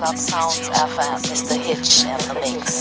teacher of Club Sounds FM, Mr. Hitch in the mix.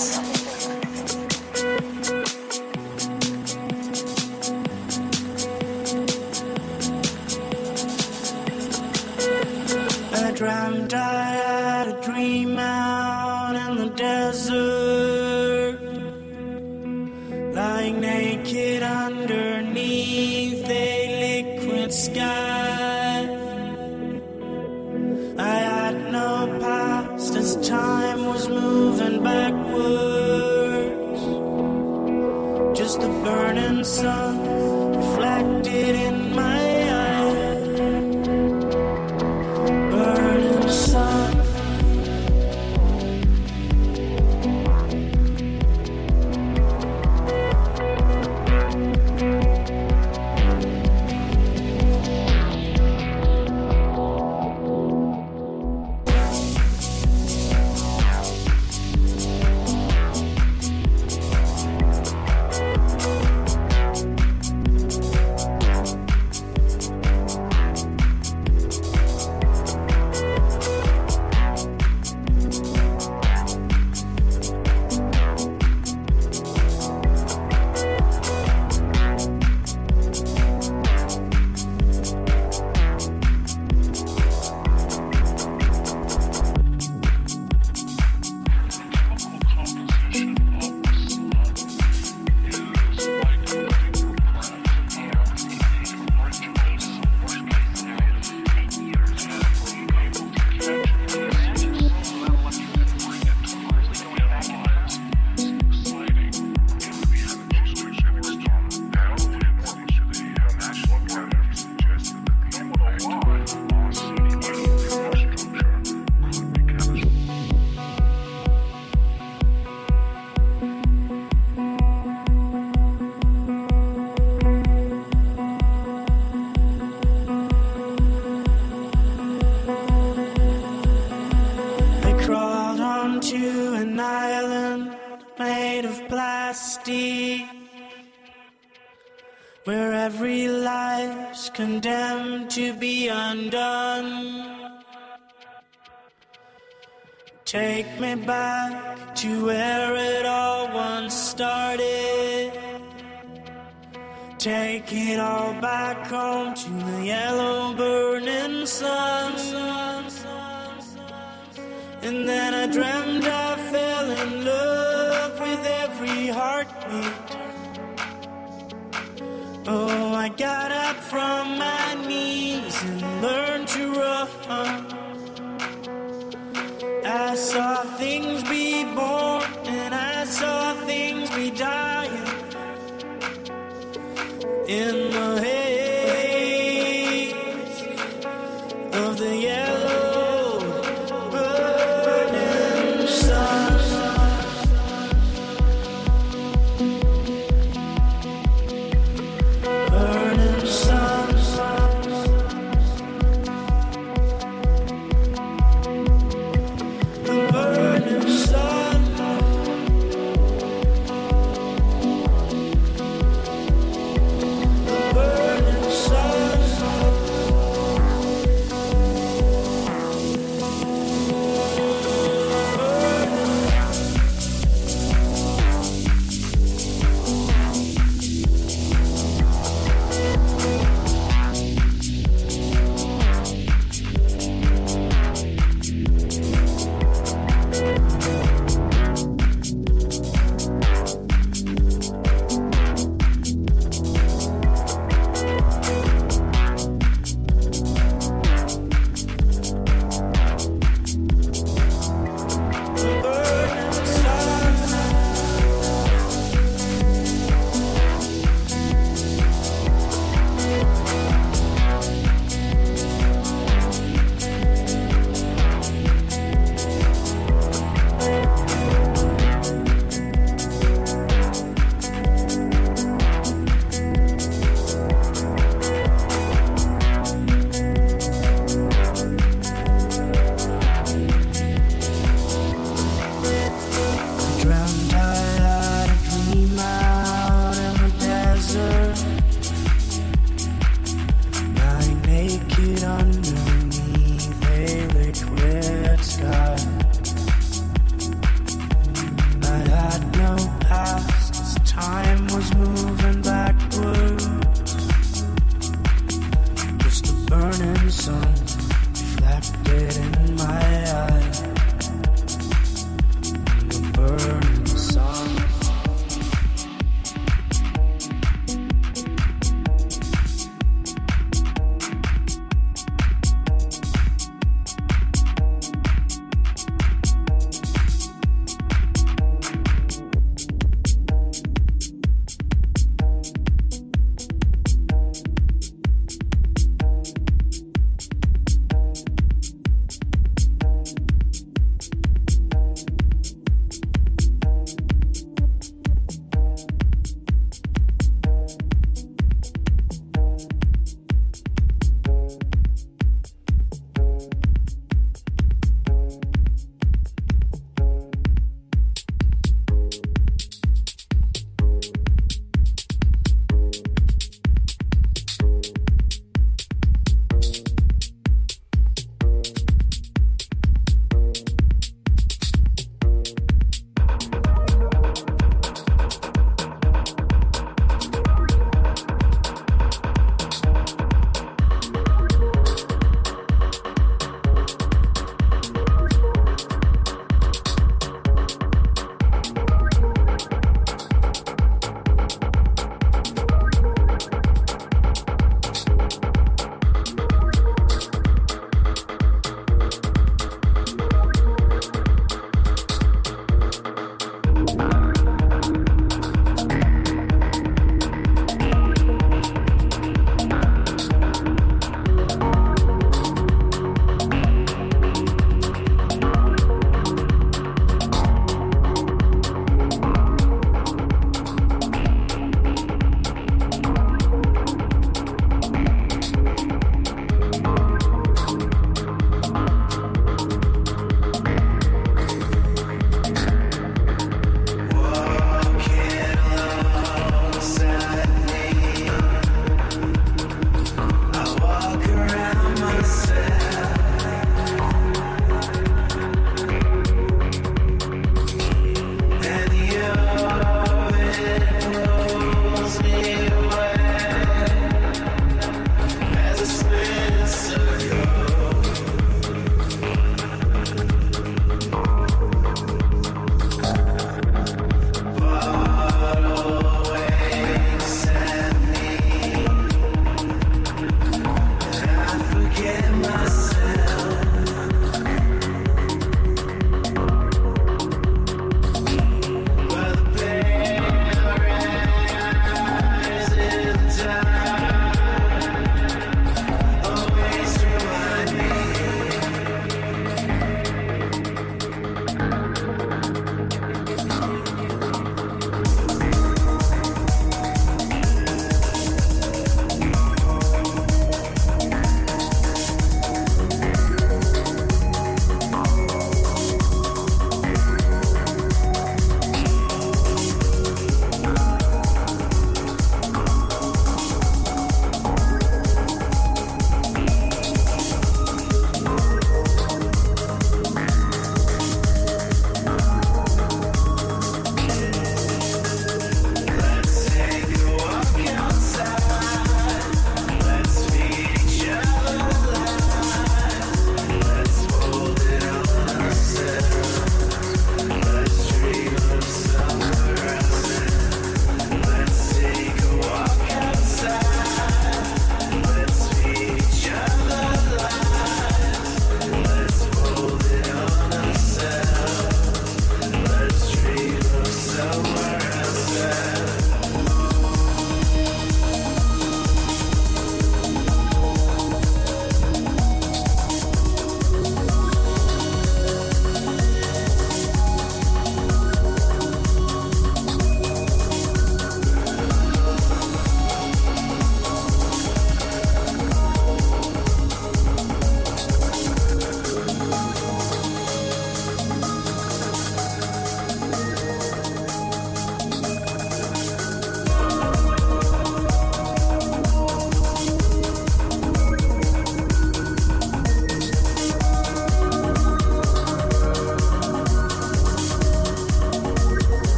Back home to the yellow burning sun. And then I dreamed I fell in love with every heartbeat. Oh, I got up from my knees and learned to run. I saw things be born and I saw things be dying in the haze of the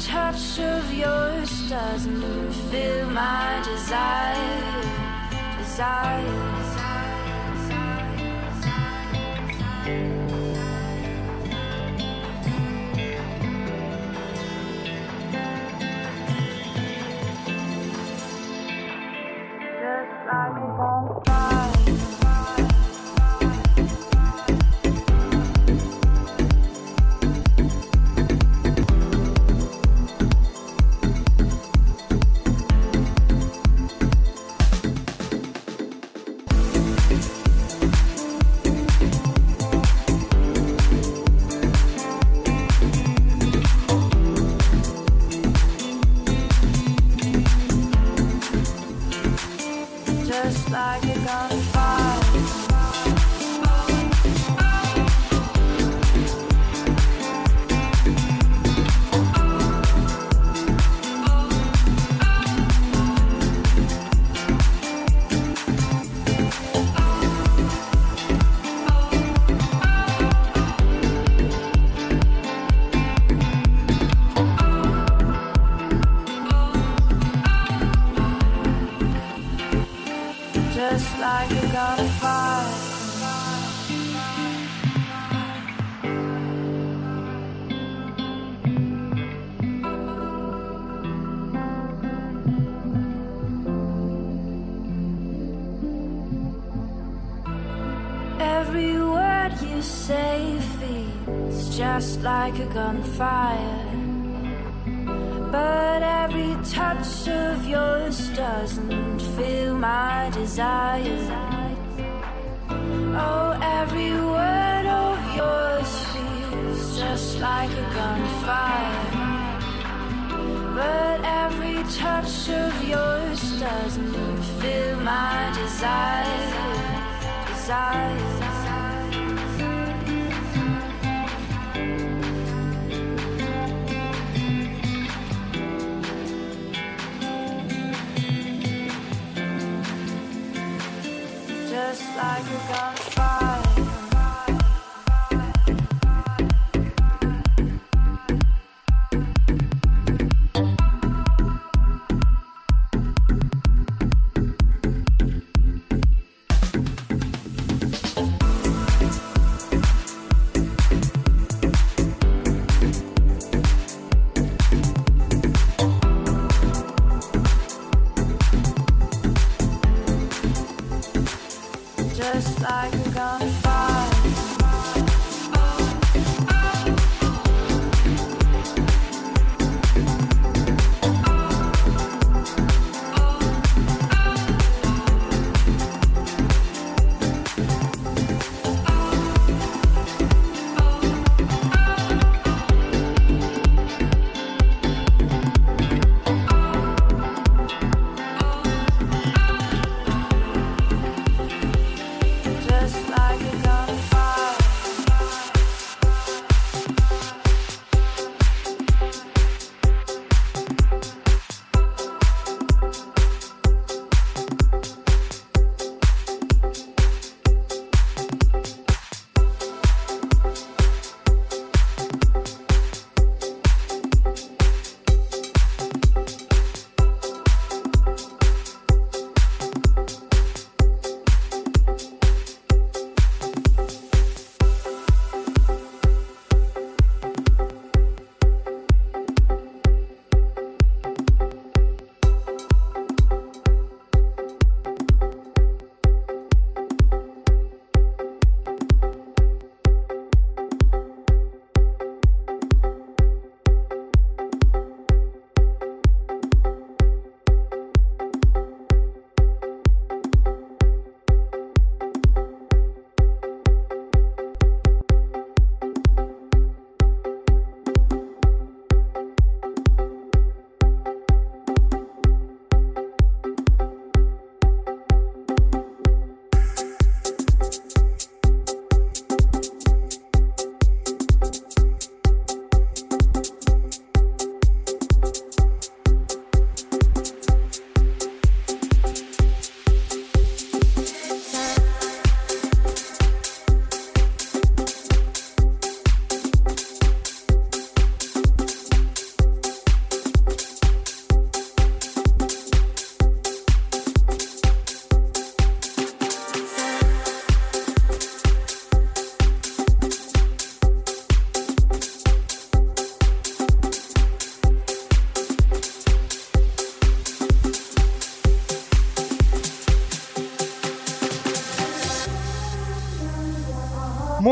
touch of yours doesn't feel my desire. Desire.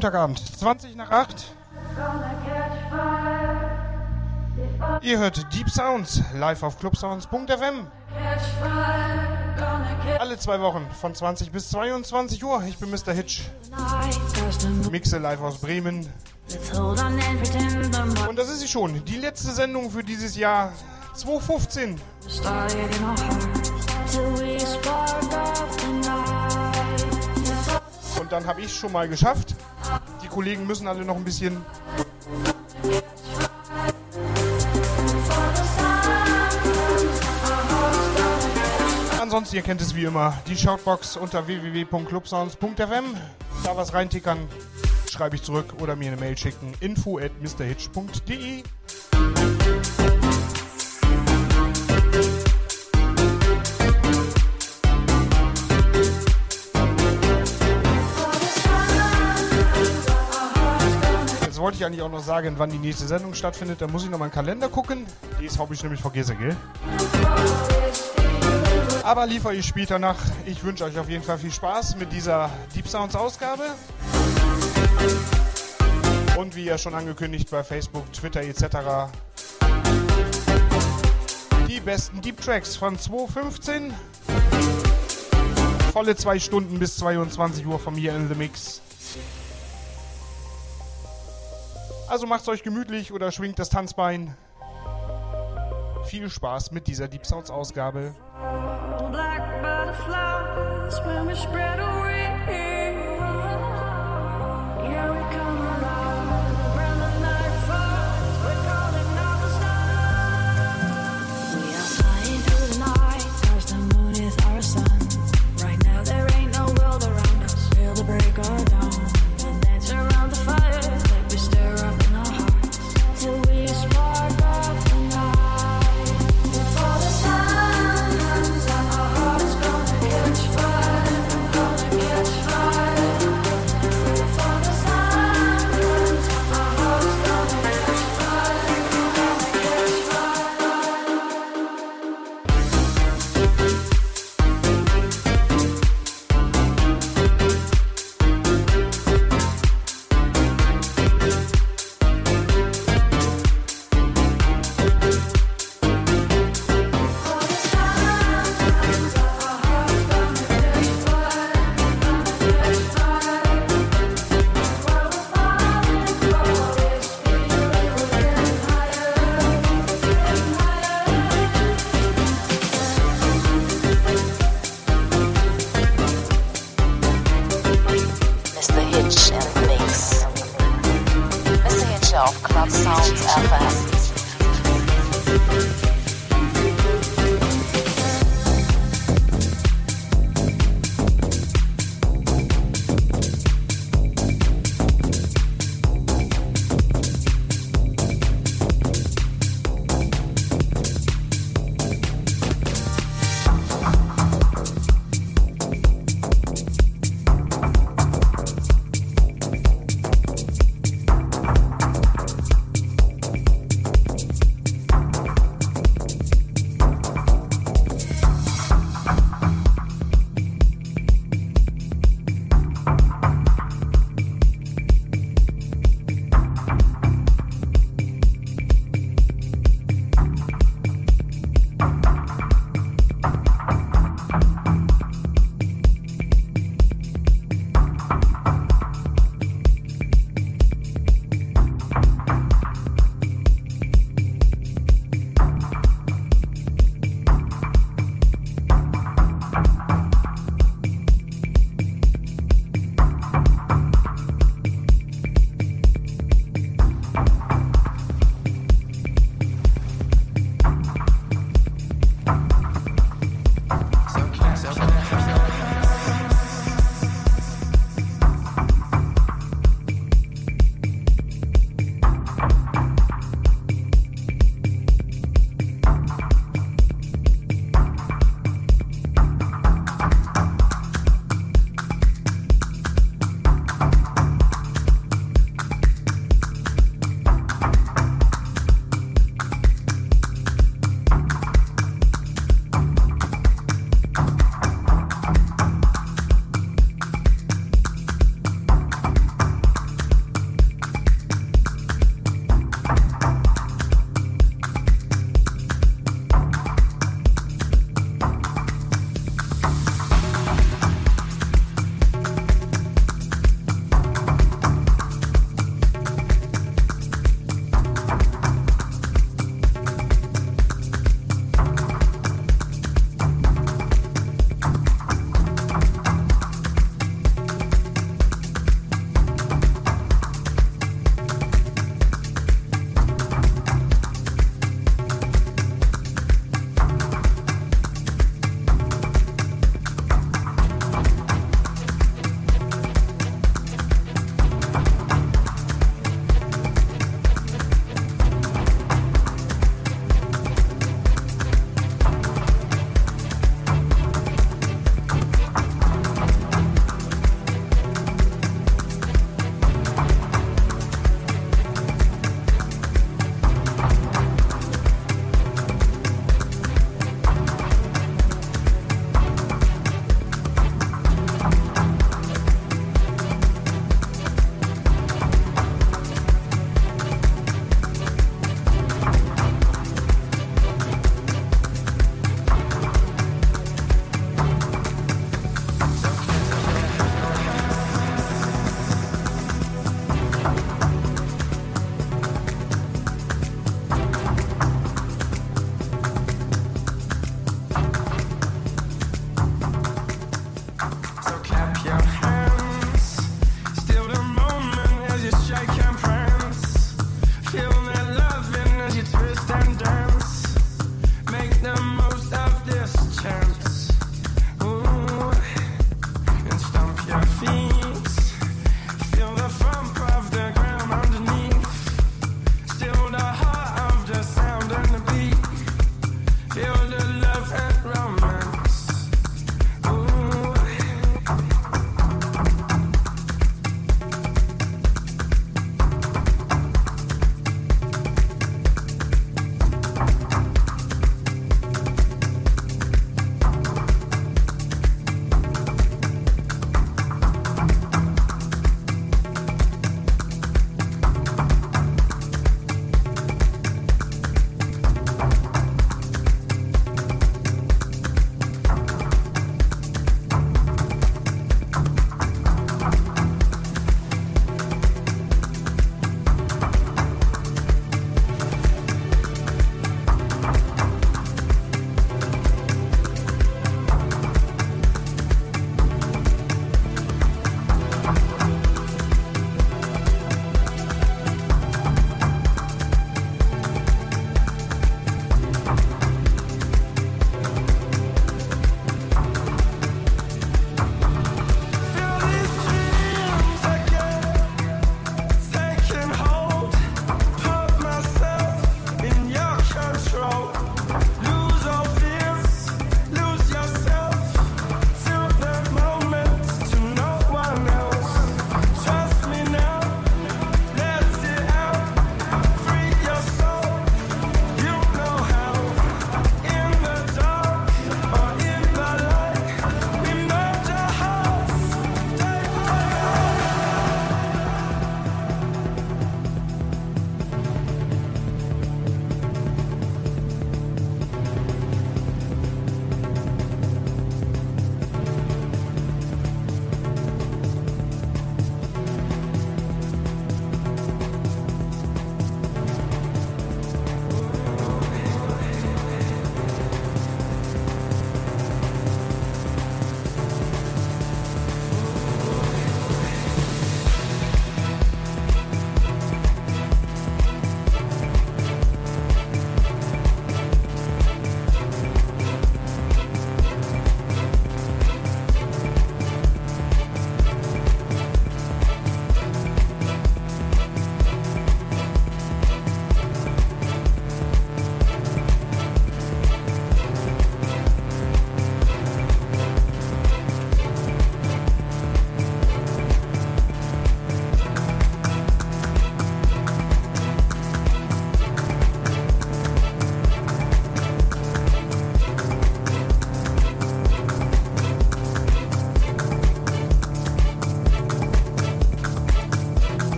Montagabend, 20 nach 8. Ihr hört Deep Sounds live auf clubsounds.fm. Alle zwei Wochen von 20 bis 22 Uhr. Ich bin Mr. Hitch. Mixe live aus Bremen. Und das ist sie schon. Die letzte Sendung für dieses Jahr 2015. Und dann habe ich schon mal geschafft. Kollegen müssen alle noch ein bisschen Ansonsten, ihr kennt es wie immer, die Shoutbox unter www.clubsounds.fm. Da was reintickern, schreibe ich zurück oder mir eine Mail schicken. info at mrhitch.de wollte ich eigentlich auch noch sagen, wann die nächste Sendung stattfindet. Da muss ich noch mal einen Kalender gucken. Das habe ich nämlich vergessen, gell? Aber liefere ich später nach. Ich wünsche euch auf jeden Fall viel Spaß mit dieser Deep Sounds Ausgabe. Und wie ja schon angekündigt bei Facebook, Twitter etc. Die besten Deep Tracks von 2015. Volle zwei Stunden bis 22 Uhr von mir in The Mix. Also macht's euch gemütlich oder schwingt das Tanzbein. Viel Spaß mit dieser Deep Sounds Ausgabe. Black butterflies when we spread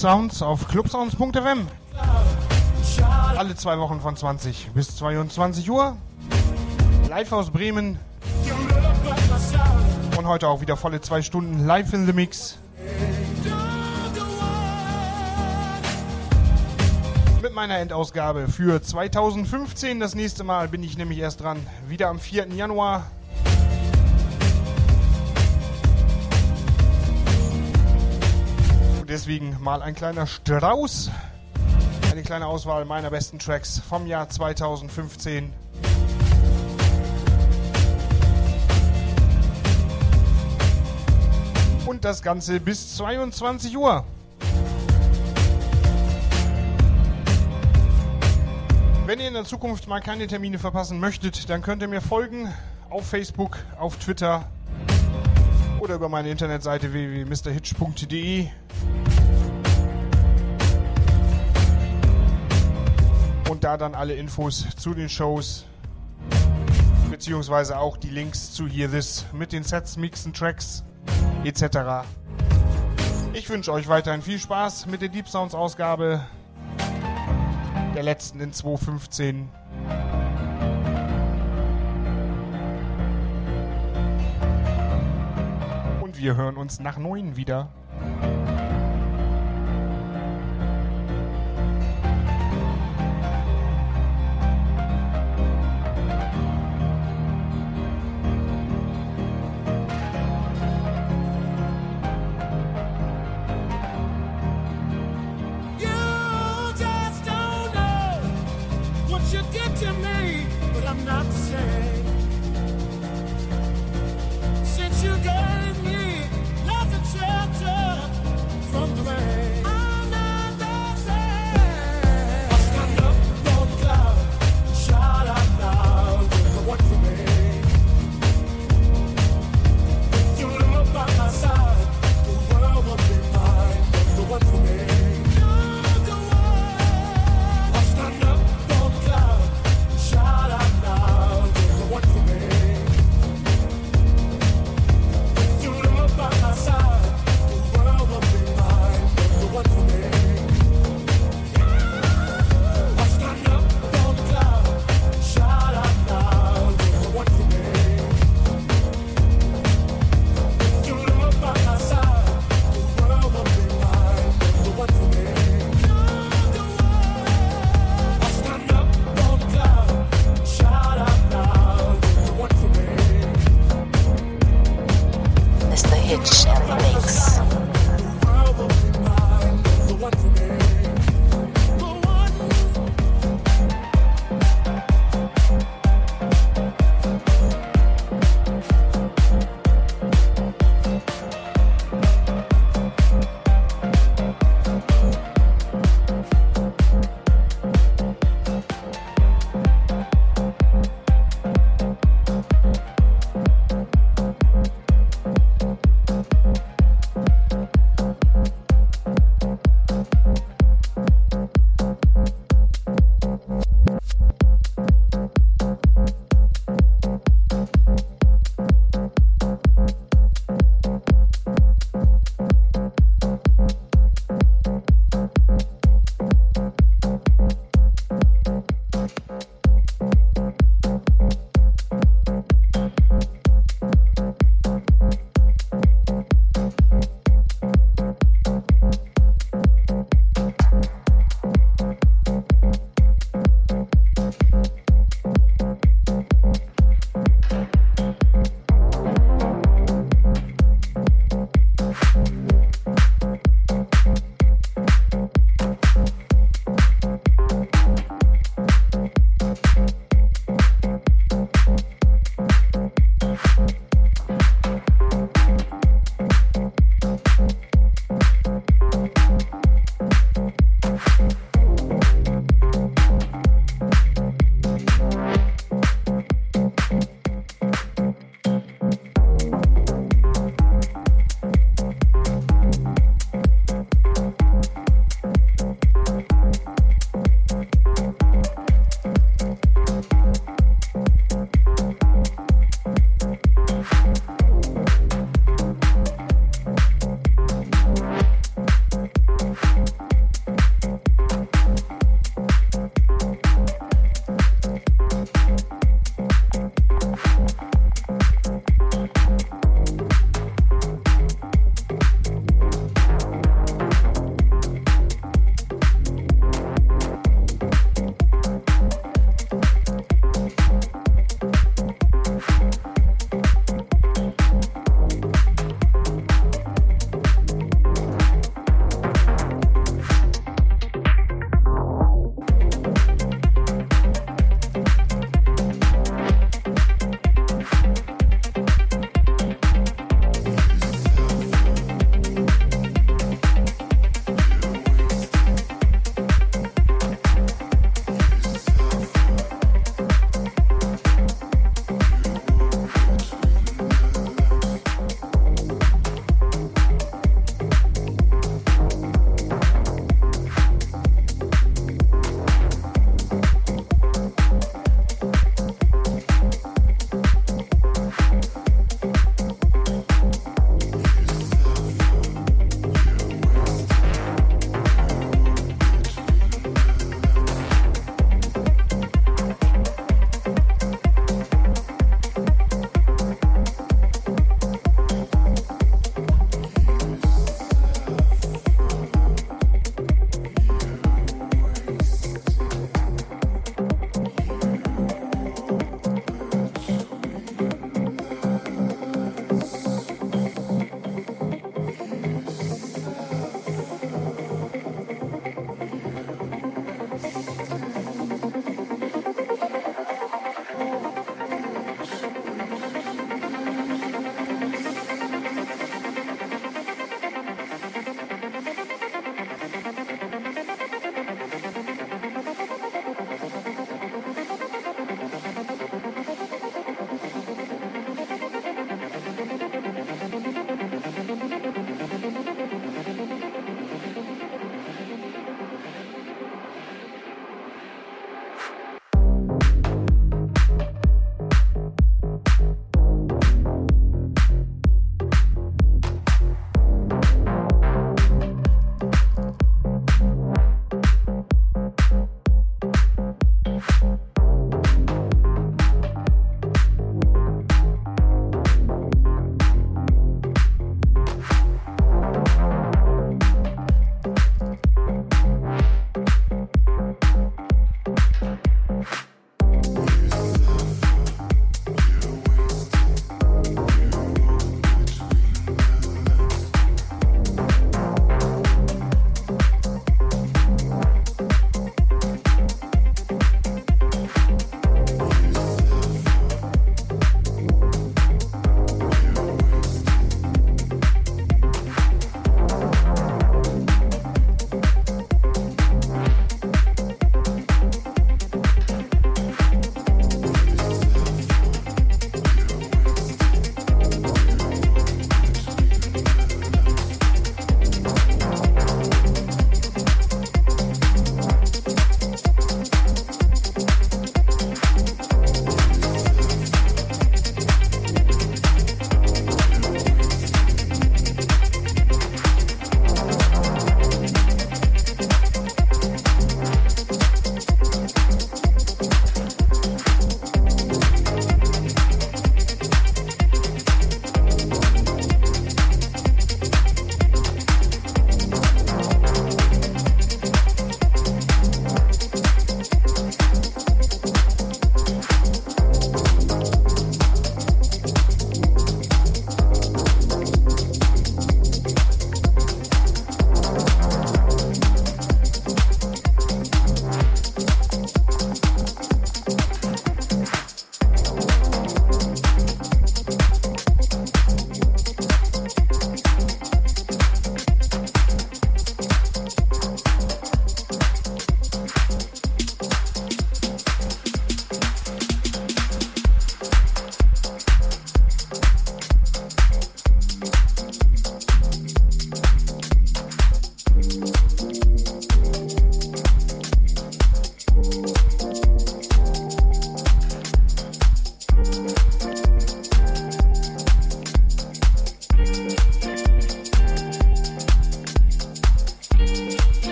Sounds auf clubsounds.fm. Alle zwei Wochen von 20 bis 22 Uhr. Live aus Bremen. Und heute auch wieder volle zwei Stunden live in the Mix. Mit meiner Endausgabe für 2015. Das nächste Mal bin ich nämlich erst dran. Wieder am 4. Januar. Deswegen mal ein kleiner Strauß. Eine kleine Auswahl meiner besten Tracks vom Jahr 2015. Und das Ganze bis 22 Uhr. Wenn ihr in der Zukunft mal keine Termine verpassen möchtet, dann könnt ihr mir folgen auf Facebook, auf Twitter oder über meine Internetseite www.mrhitch.de. Und da dann alle Infos zu den Shows, beziehungsweise auch die Links zu Hear This mit den Sets, Mixen, Tracks etc. Ich wünsche euch weiterhin viel Spaß mit der Deep Sounds Ausgabe der letzten in 2015. wir hören uns nach neun wieder.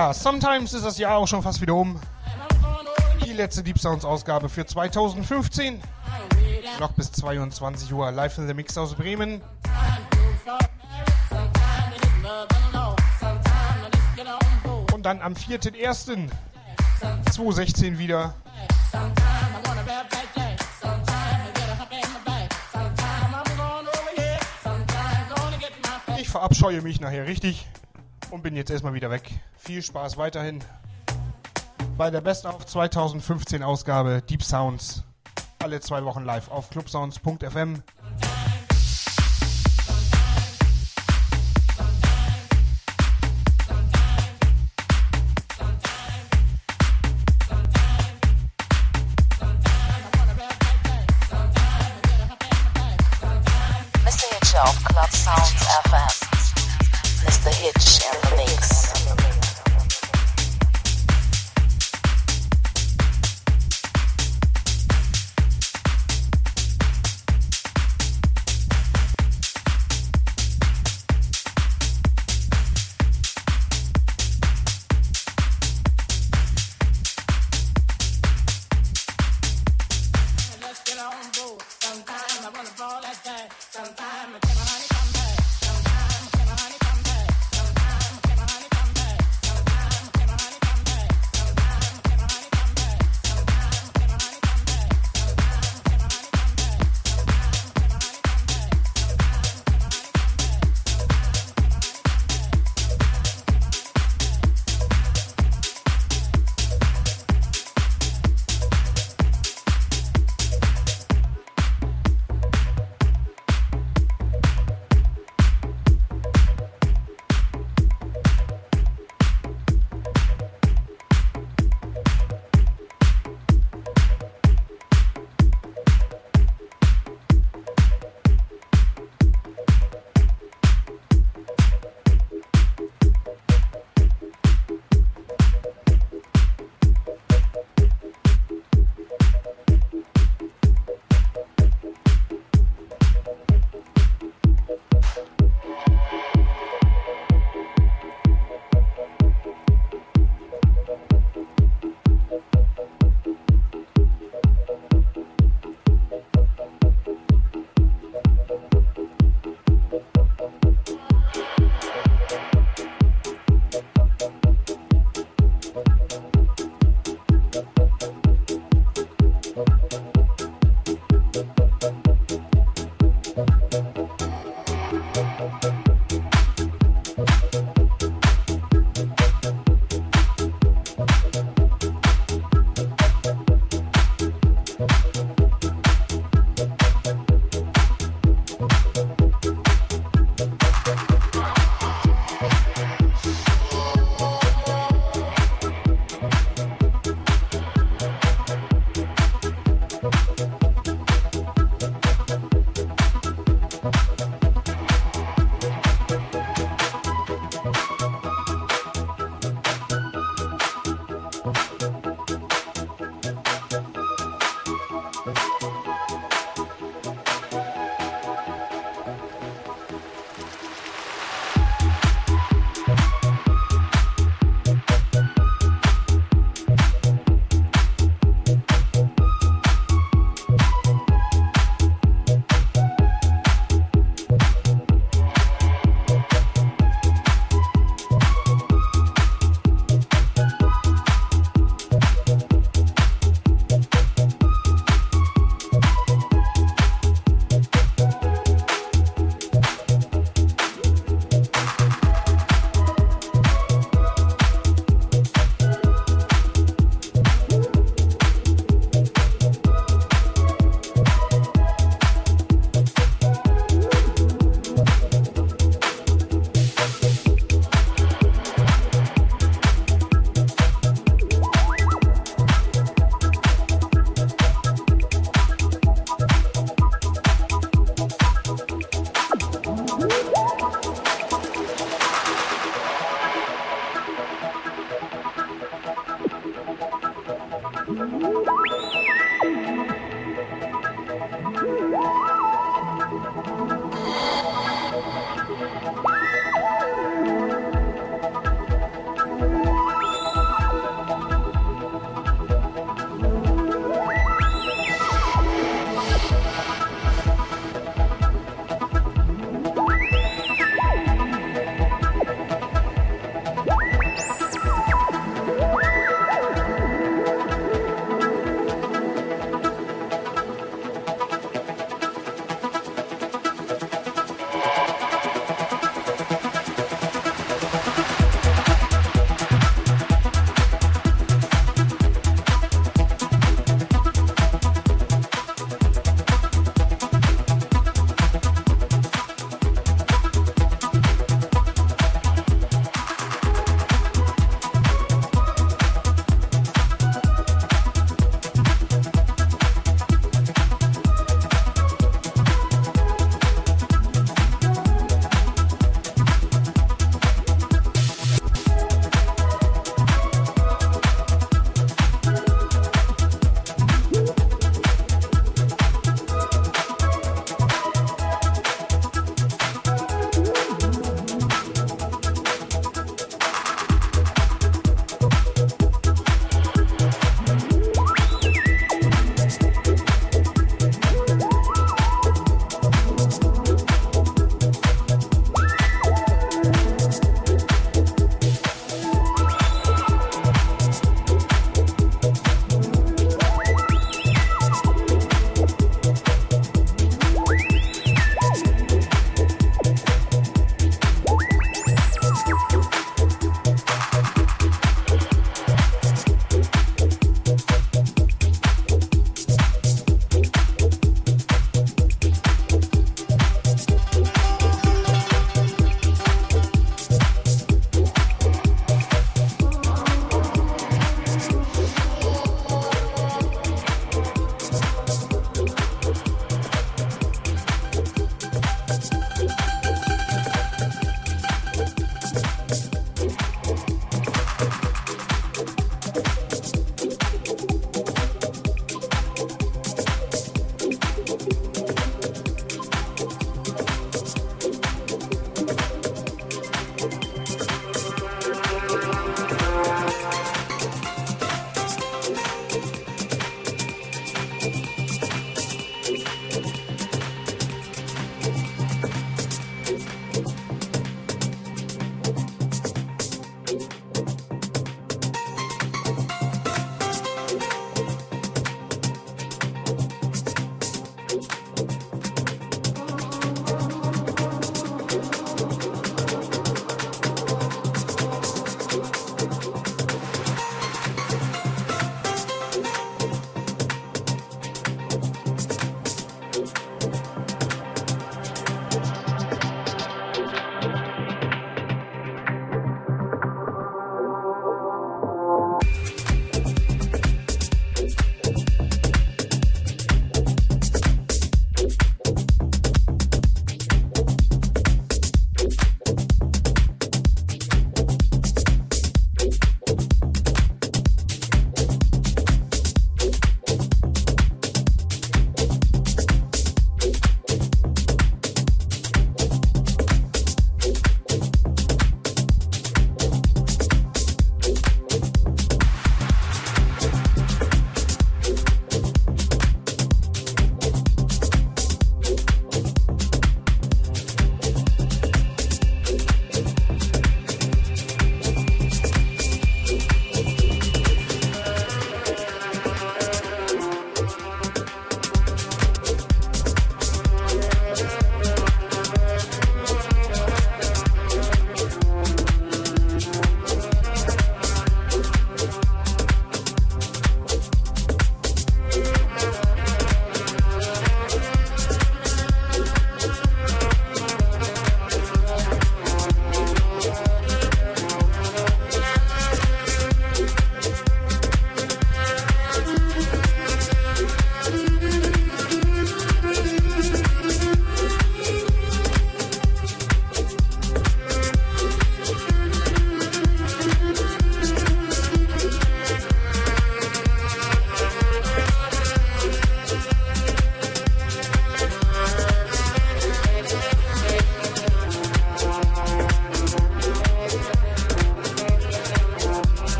Ja, sometimes ist das Jahr auch schon fast wieder um. Die letzte Deep Sounds Ausgabe für 2015. Noch bis 22 Uhr live in the Mix aus Bremen. Und dann am 4.1.2016 wieder. Ich verabscheue mich nachher richtig und bin jetzt erstmal wieder weg. Viel Spaß weiterhin bei der Best of 2015 Ausgabe Deep Sounds. Alle zwei Wochen live auf clubsounds.fm. Message of Club Sounds FM.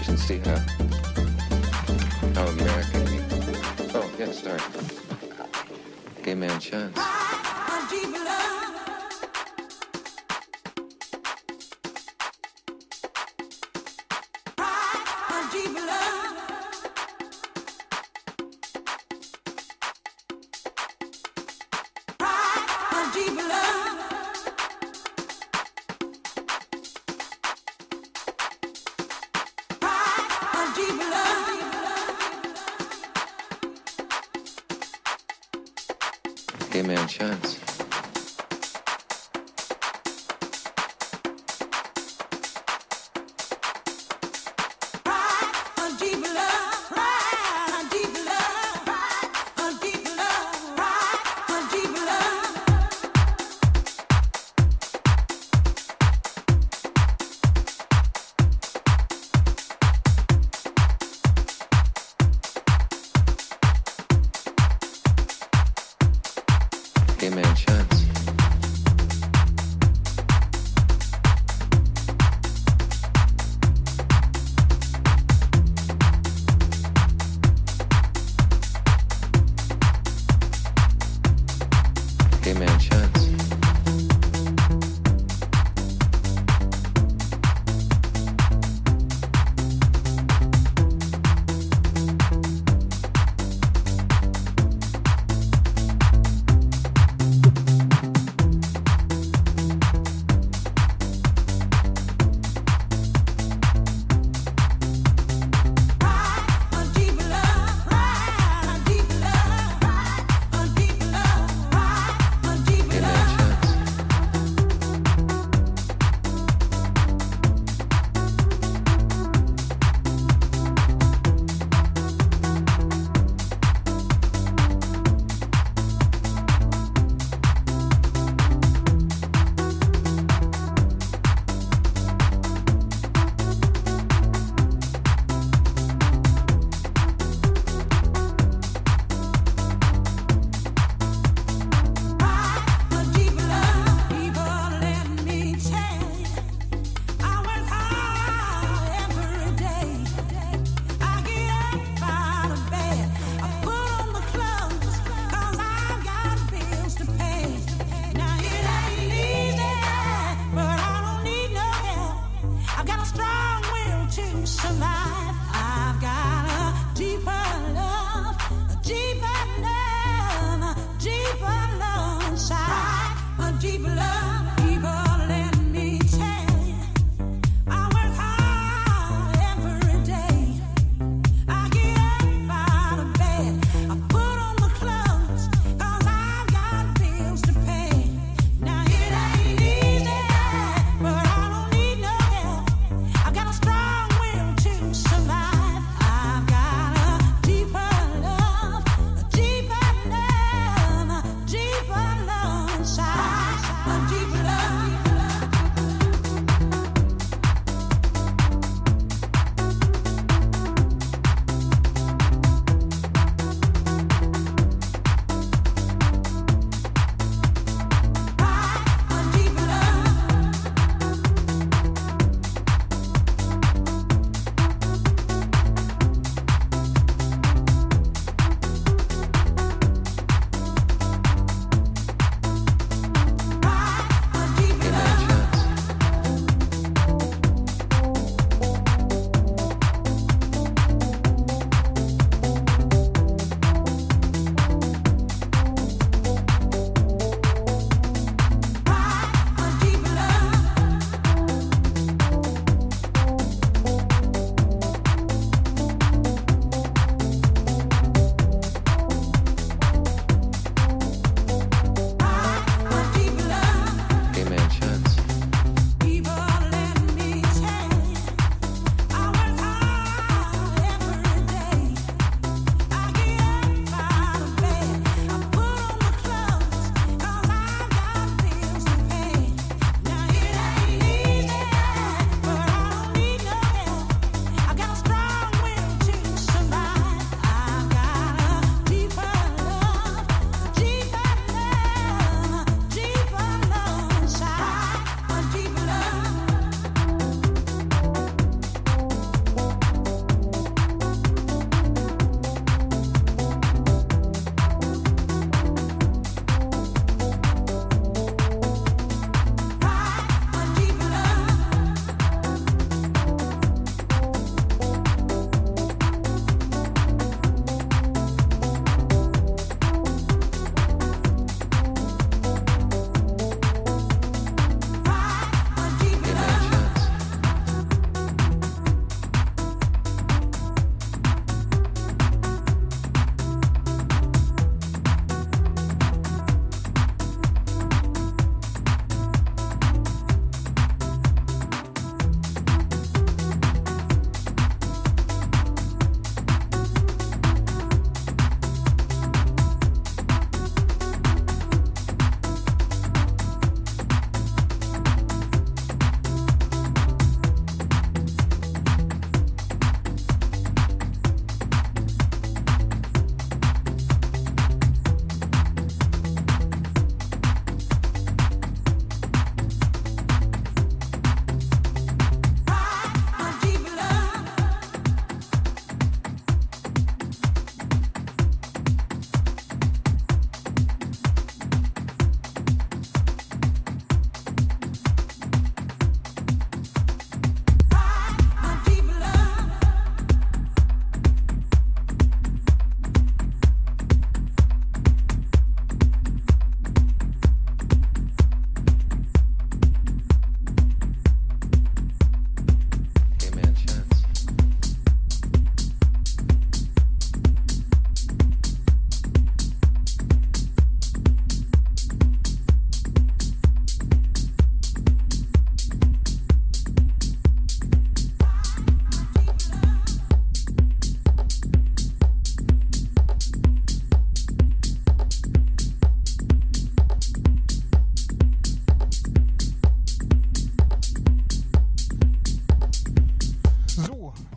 It in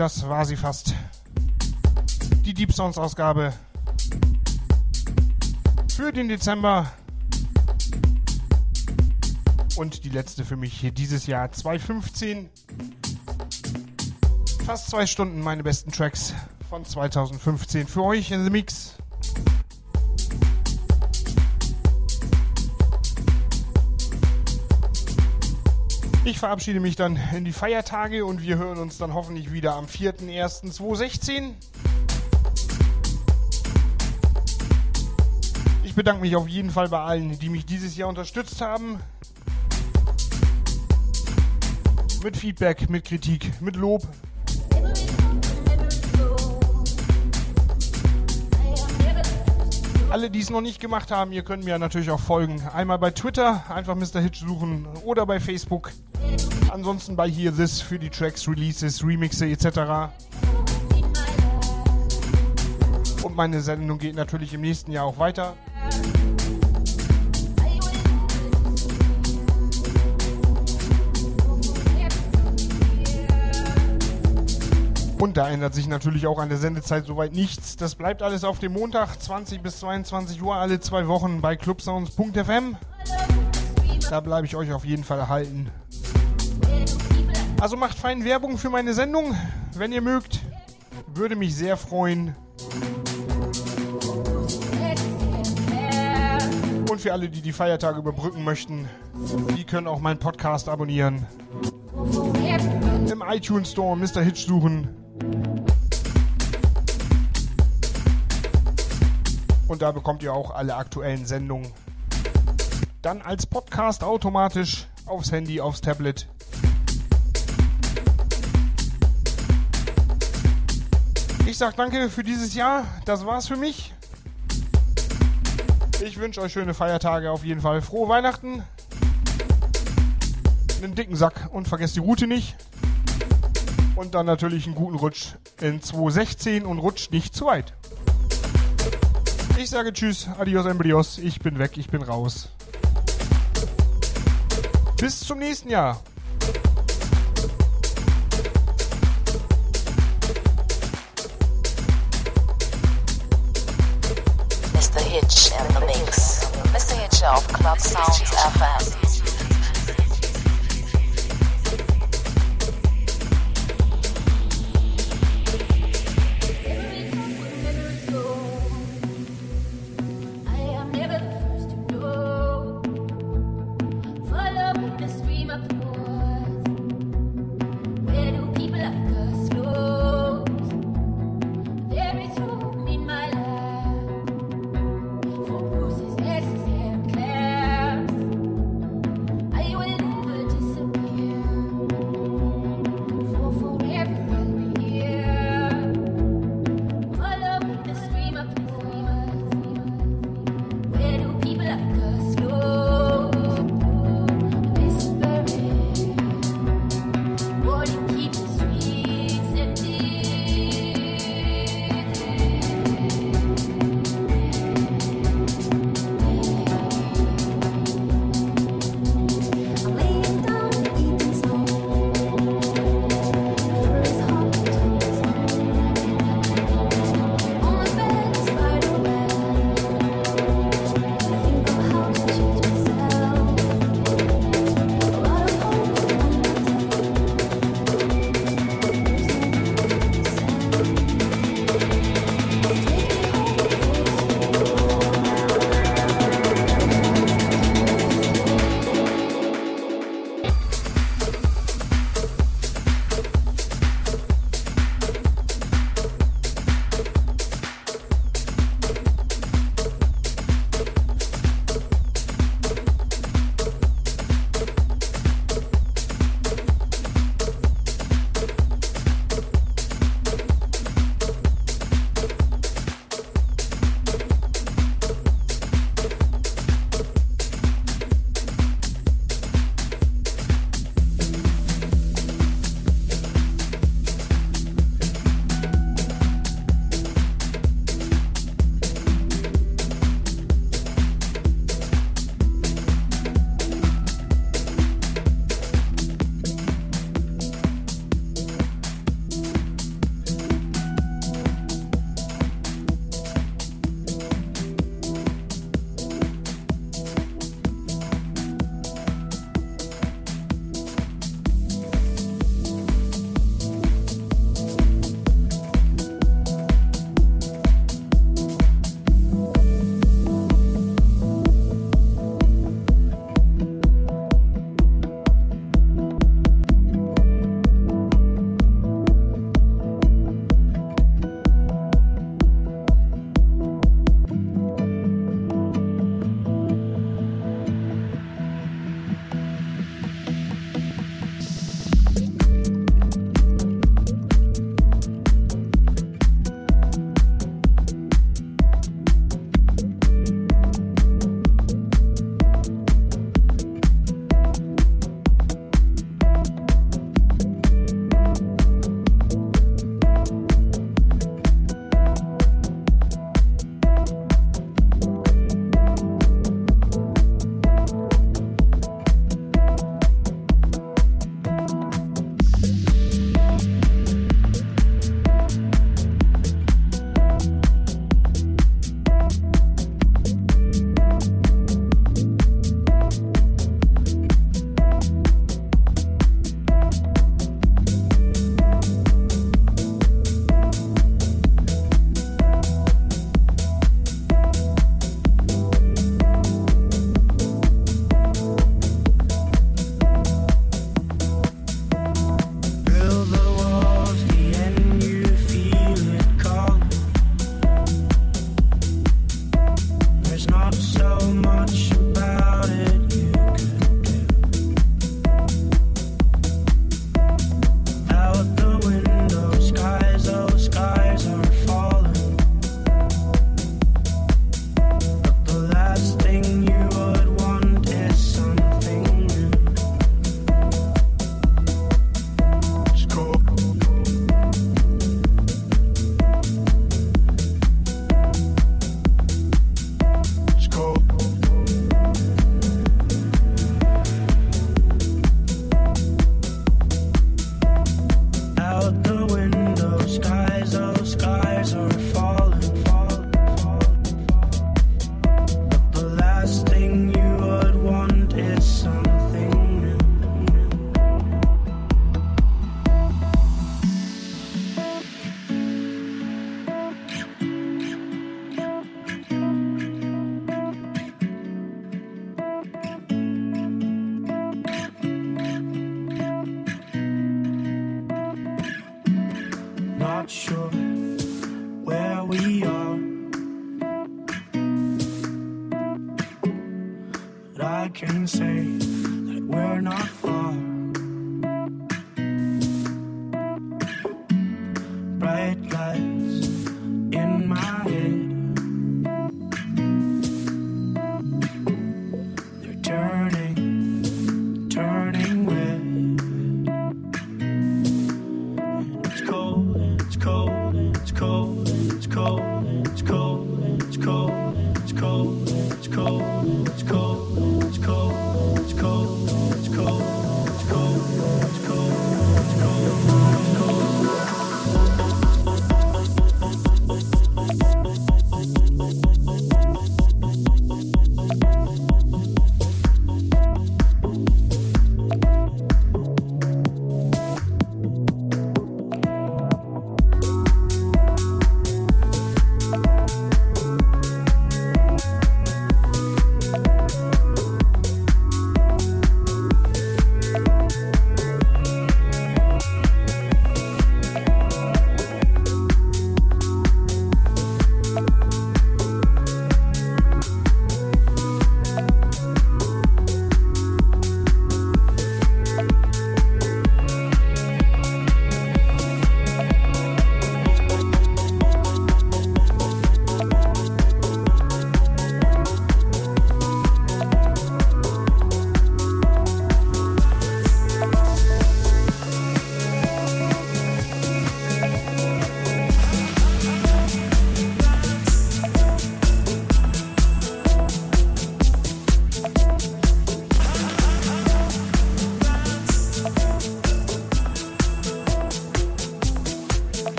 das war sie fast. Die Deep Sounds Ausgabe für den Dezember. Und die letzte für mich hier dieses Jahr 2015. Fast zwei Stunden meine besten Tracks von 2015 für euch in the Mix. Verabschiede mich dann in die Feiertage und wir hören uns dann hoffentlich wieder am 4.1.2016. Ich bedanke mich auf jeden Fall bei allen, die mich dieses Jahr unterstützt haben. Mit Feedback, mit Kritik, mit Lob. Alle, die es noch nicht gemacht haben, ihr könnt mir natürlich auch folgen. Einmal bei Twitter, einfach Mr. Hitch suchen oder bei Facebook. Ansonsten bei Hear This für die Tracks, Releases, Remixe etc. Und meine Sendung geht natürlich im nächsten Jahr auch weiter. Und da ändert sich natürlich auch an der Sendezeit soweit nichts. Das bleibt alles auf dem Montag, 20 bis 22 Uhr, alle zwei Wochen bei clubsounds.fm. Da bleibe ich euch auf jeden Fall erhalten. Also macht fein Werbung für meine Sendung, wenn ihr mögt. Würde mich sehr freuen. Und für alle, die die Feiertage überbrücken möchten, die können auch meinen Podcast abonnieren. Im iTunes Store Mr. Hitch suchen. Und da bekommt ihr auch alle aktuellen Sendungen. Dann als Podcast automatisch aufs Handy, aufs Tablet. Ich sag danke für dieses Jahr. Das war's für mich. Ich wünsche euch schöne Feiertage auf jeden Fall. Frohe Weihnachten. Einen dicken Sack und vergesst die Route nicht. Und dann natürlich einen guten Rutsch in 2016 und rutscht nicht zu weit. Ich sage Tschüss, Adios, Embryos. Ich bin weg, ich bin raus. Bis zum nächsten Jahr. Mr. Hitch in the mix. Mr. Hitch auf Club Sounds FM.